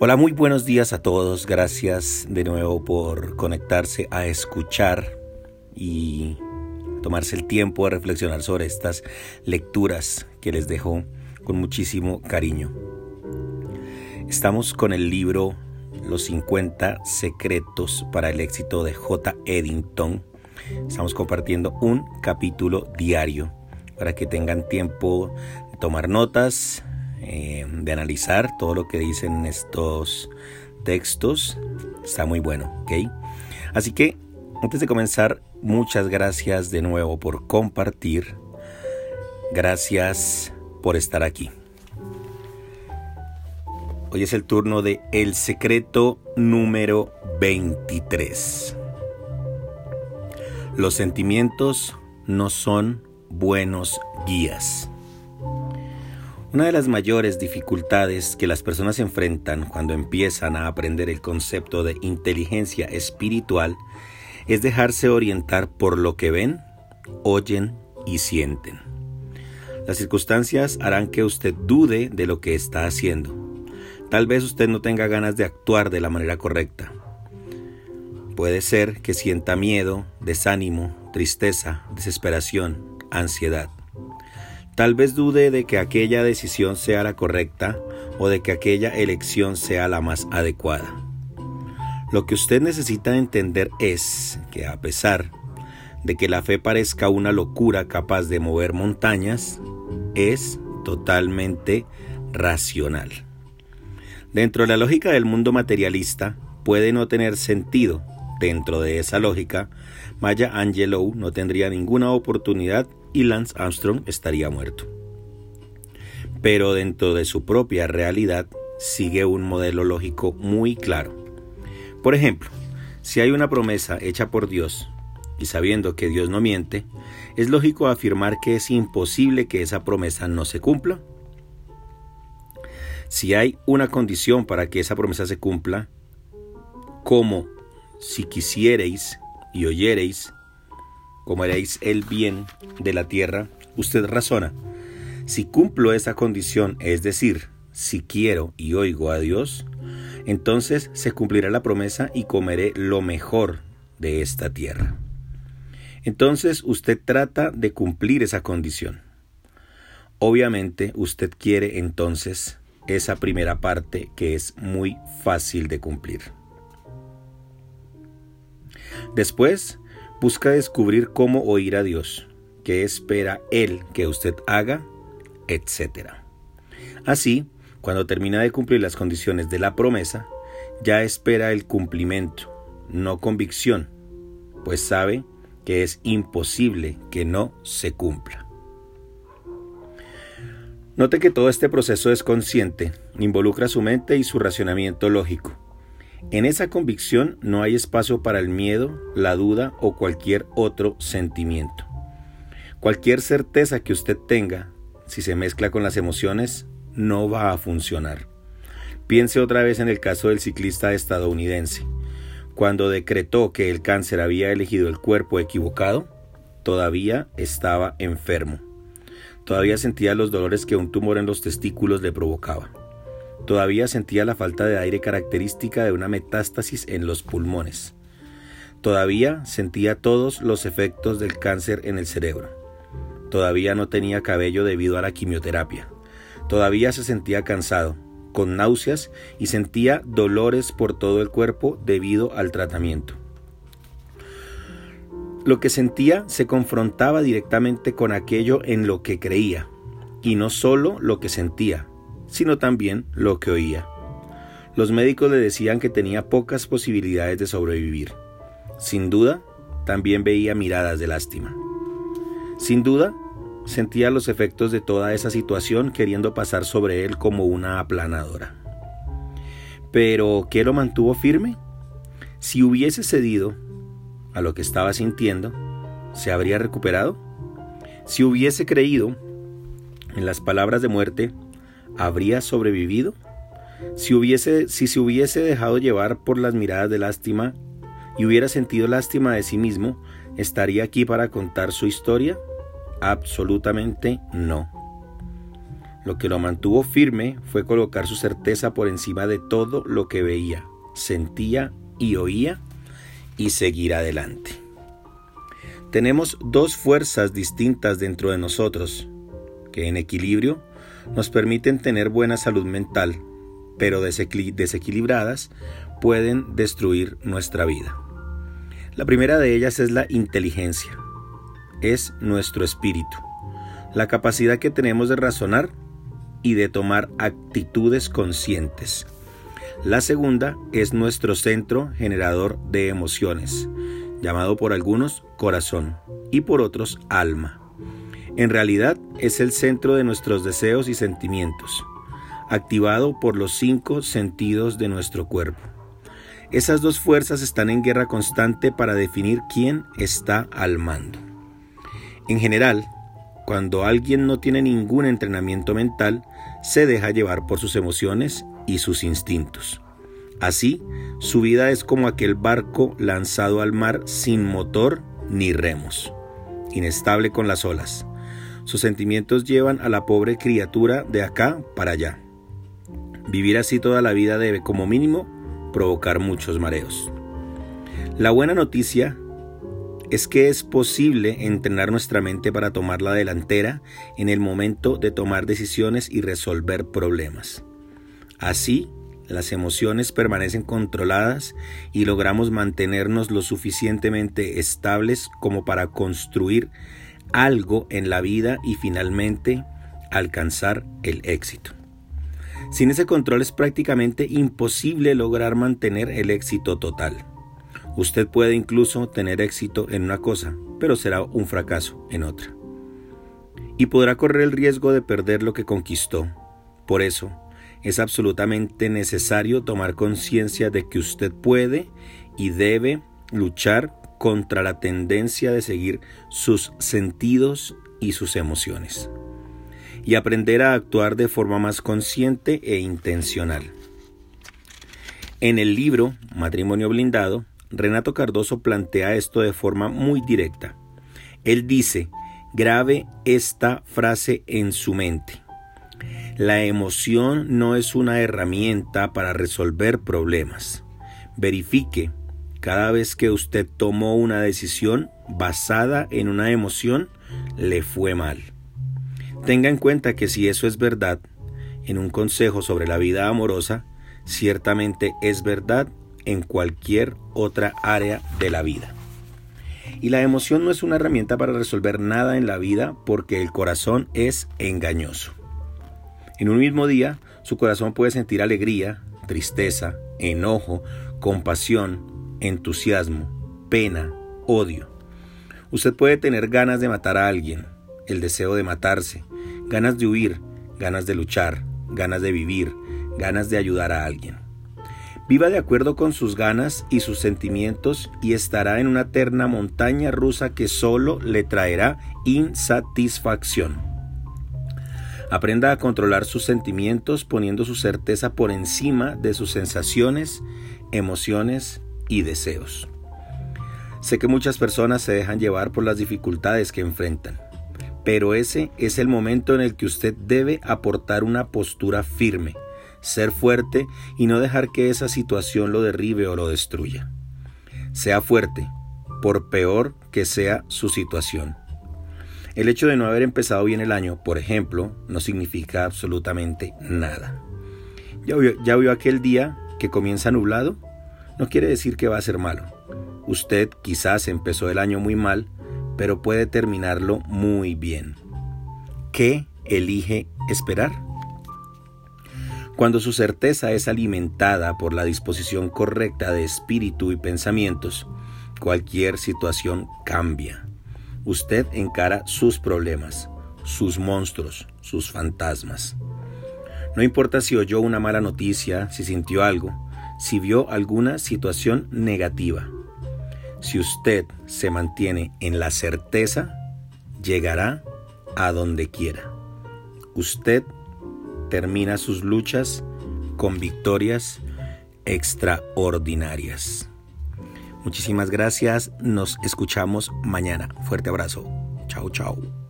Hola, muy buenos días a todos. Gracias de nuevo por conectarse a escuchar y tomarse el tiempo de reflexionar sobre estas lecturas que les dejo con muchísimo cariño. Estamos con el libro Los 50 secretos para el éxito de J. Eddington. Estamos compartiendo un capítulo diario para que tengan tiempo de tomar notas, eh, de analizar todo lo que dicen estos textos. Está muy bueno, ¿ok? Así que antes de comenzar, muchas gracias de nuevo por compartir. Gracias por estar aquí. Hoy es el turno de El secreto número 23. Los sentimientos no son buenos guías. Una de las mayores dificultades que las personas enfrentan cuando empiezan a aprender el concepto de inteligencia espiritual es dejarse orientar por lo que ven, oyen y sienten. Las circunstancias harán que usted dude de lo que está haciendo. Tal vez usted no tenga ganas de actuar de la manera correcta. Puede ser que sienta miedo, desánimo, tristeza, desesperación, ansiedad. Tal vez dude de que aquella decisión sea la correcta o de que aquella elección sea la más adecuada. Lo que usted necesita entender es que a pesar de que la fe parezca una locura capaz de mover montañas, es totalmente racional. Dentro de la lógica del mundo materialista, puede no tener sentido. Dentro de esa lógica, Maya Angelou no tendría ninguna oportunidad y Lance Armstrong estaría muerto. Pero dentro de su propia realidad sigue un modelo lógico muy claro. Por ejemplo, si hay una promesa hecha por Dios, y sabiendo que Dios no miente, ¿es lógico afirmar que es imposible que esa promesa no se cumpla? Si hay una condición para que esa promesa se cumpla, como si quisierais y oyereis, como haréis el bien de la tierra, usted razona. Si cumplo esa condición, es decir, si quiero y oigo a Dios, entonces se cumplirá la promesa y comeré lo mejor de esta tierra. Entonces usted trata de cumplir esa condición. Obviamente usted quiere entonces esa primera parte que es muy fácil de cumplir. Después Busca descubrir cómo oír a Dios, qué espera Él que usted haga, etc. Así, cuando termina de cumplir las condiciones de la promesa, ya espera el cumplimiento, no convicción, pues sabe que es imposible que no se cumpla. Note que todo este proceso es consciente, involucra su mente y su racionamiento lógico en esa convicción no hay espacio para el miedo, la duda o cualquier otro sentimiento. Cualquier certeza que usted tenga, si se mezcla con las emociones, no va a funcionar. Piense otra vez en el caso del ciclista estadounidense. Cuando decretó que el cáncer había elegido el cuerpo equivocado, todavía estaba enfermo. Todavía sentía los dolores que un tumor en los testículos le provocaba. Todavía sentía la falta de aire característica de una metástasis en los pulmones. Todavía sentía todos los efectos del cáncer en el cerebro. Todavía no tenía cabello debido a la quimioterapia. Todavía se sentía cansado, con náuseas y sentía dolores por todo el cuerpo debido al tratamiento. Lo que sentía se confrontaba directamente con aquello en lo que creía, y no solo lo que sentía, sino también lo que oía. Los médicos le decían que tenía pocas posibilidades de sobrevivir. Sin duda, también veía miradas de lástima. Sin duda, sentía los efectos de toda esa situación queriendo pasar sobre él como una aplanadora. Pero, ¿qué lo mantuvo firme? Si hubiese cedido a lo que estaba sintiendo, ¿se habría recuperado? Si hubiese creído en las palabras de muerte ¿habría sobrevivido? Si, hubiese, si se hubiese dejado llevar por las miradas de lástima y hubiera sentido lástima de sí mismo, ¿estaría aquí para contar su historia? Absolutamente no. Lo que lo mantuvo firme fue colocar su certeza por encima de todo lo que veía, sentía y oía y seguir adelante. Tenemos dos fuerzas distintas dentro de nosotros, que en equilibrio nos permiten tener buena salud mental, pero desequilibradas pueden destruir nuestra vida. La primera de ellas es la inteligencia, es nuestro espíritu, la capacidad que tenemos de razonar y de tomar actitudes conscientes. La segunda es nuestro centro generador de emociones, llamado por algunos corazón y por otros alma. En realidad es el centro de nuestros deseos y sentimientos, activado por los cinco sentidos de nuestro cuerpo. Esas dos fuerzas están en guerra constante para definir quién está al mando. En general, cuando alguien no tiene ningún entrenamiento mental, se deja llevar por sus emociones y sus instintos. Así, su vida es como aquel barco lanzado al mar sin motor ni remos, inestable con las olas. Sus sentimientos llevan a la pobre criatura de acá para allá. Vivir así toda la vida debe, como mínimo, provocar muchos mareos. La buena noticia es que es posible entrenar nuestra mente para tomar la delantera en el momento de tomar decisiones y resolver problemas. Así, las emociones permanecen controladas y logramos mantenernos lo suficientemente estables como para construir algo en la vida y finalmente alcanzar el éxito. Sin ese control es prácticamente imposible lograr mantener el éxito total. Usted puede incluso tener éxito en una cosa, pero será un fracaso en otra. Y podrá correr el riesgo de perder lo que conquistó. Por eso, es absolutamente necesario tomar conciencia de que usted puede y debe luchar contra la tendencia de seguir sus sentidos y sus emociones y aprender a actuar de forma más consciente e intencional. En el libro Matrimonio Blindado, Renato Cardoso plantea esto de forma muy directa. Él dice, grave esta frase en su mente. La emoción no es una herramienta para resolver problemas. Verifique cada vez que usted tomó una decisión basada en una emoción, le fue mal. Tenga en cuenta que si eso es verdad, en un consejo sobre la vida amorosa, ciertamente es verdad en cualquier otra área de la vida. Y la emoción no es una herramienta para resolver nada en la vida porque el corazón es engañoso. En un mismo día, su corazón puede sentir alegría, tristeza, enojo, compasión, entusiasmo, pena, odio. Usted puede tener ganas de matar a alguien, el deseo de matarse, ganas de huir, ganas de luchar, ganas de vivir, ganas de ayudar a alguien. Viva de acuerdo con sus ganas y sus sentimientos y estará en una eterna montaña rusa que solo le traerá insatisfacción. Aprenda a controlar sus sentimientos poniendo su certeza por encima de sus sensaciones, emociones y deseos. Sé que muchas personas se dejan llevar por las dificultades que enfrentan, pero ese es el momento en el que usted debe aportar una postura firme ser fuerte y no dejar que esa situación lo derribe o lo destruya. Sea fuerte, por peor que sea su situación. El hecho de no haber empezado bien el año, por ejemplo, no significa absolutamente nada. ¿Ya vio, ya vio aquel día que comienza nublado? No quiere decir que va a ser malo. Usted quizás empezó el año muy mal, pero puede terminarlo muy bien. ¿Qué elige esperar? Cuando su certeza es alimentada por la disposición correcta de espíritu y pensamientos, cualquier situación cambia. Usted encara sus problemas, sus monstruos, sus fantasmas. No importa si oyó una mala noticia, si sintió algo, si vio alguna situación negativa. Si usted se mantiene en la certeza, llegará a donde quiera. Usted termina sus luchas con victorias extraordinarias. Muchísimas gracias, nos escuchamos mañana. Fuerte abrazo. Chao, chao.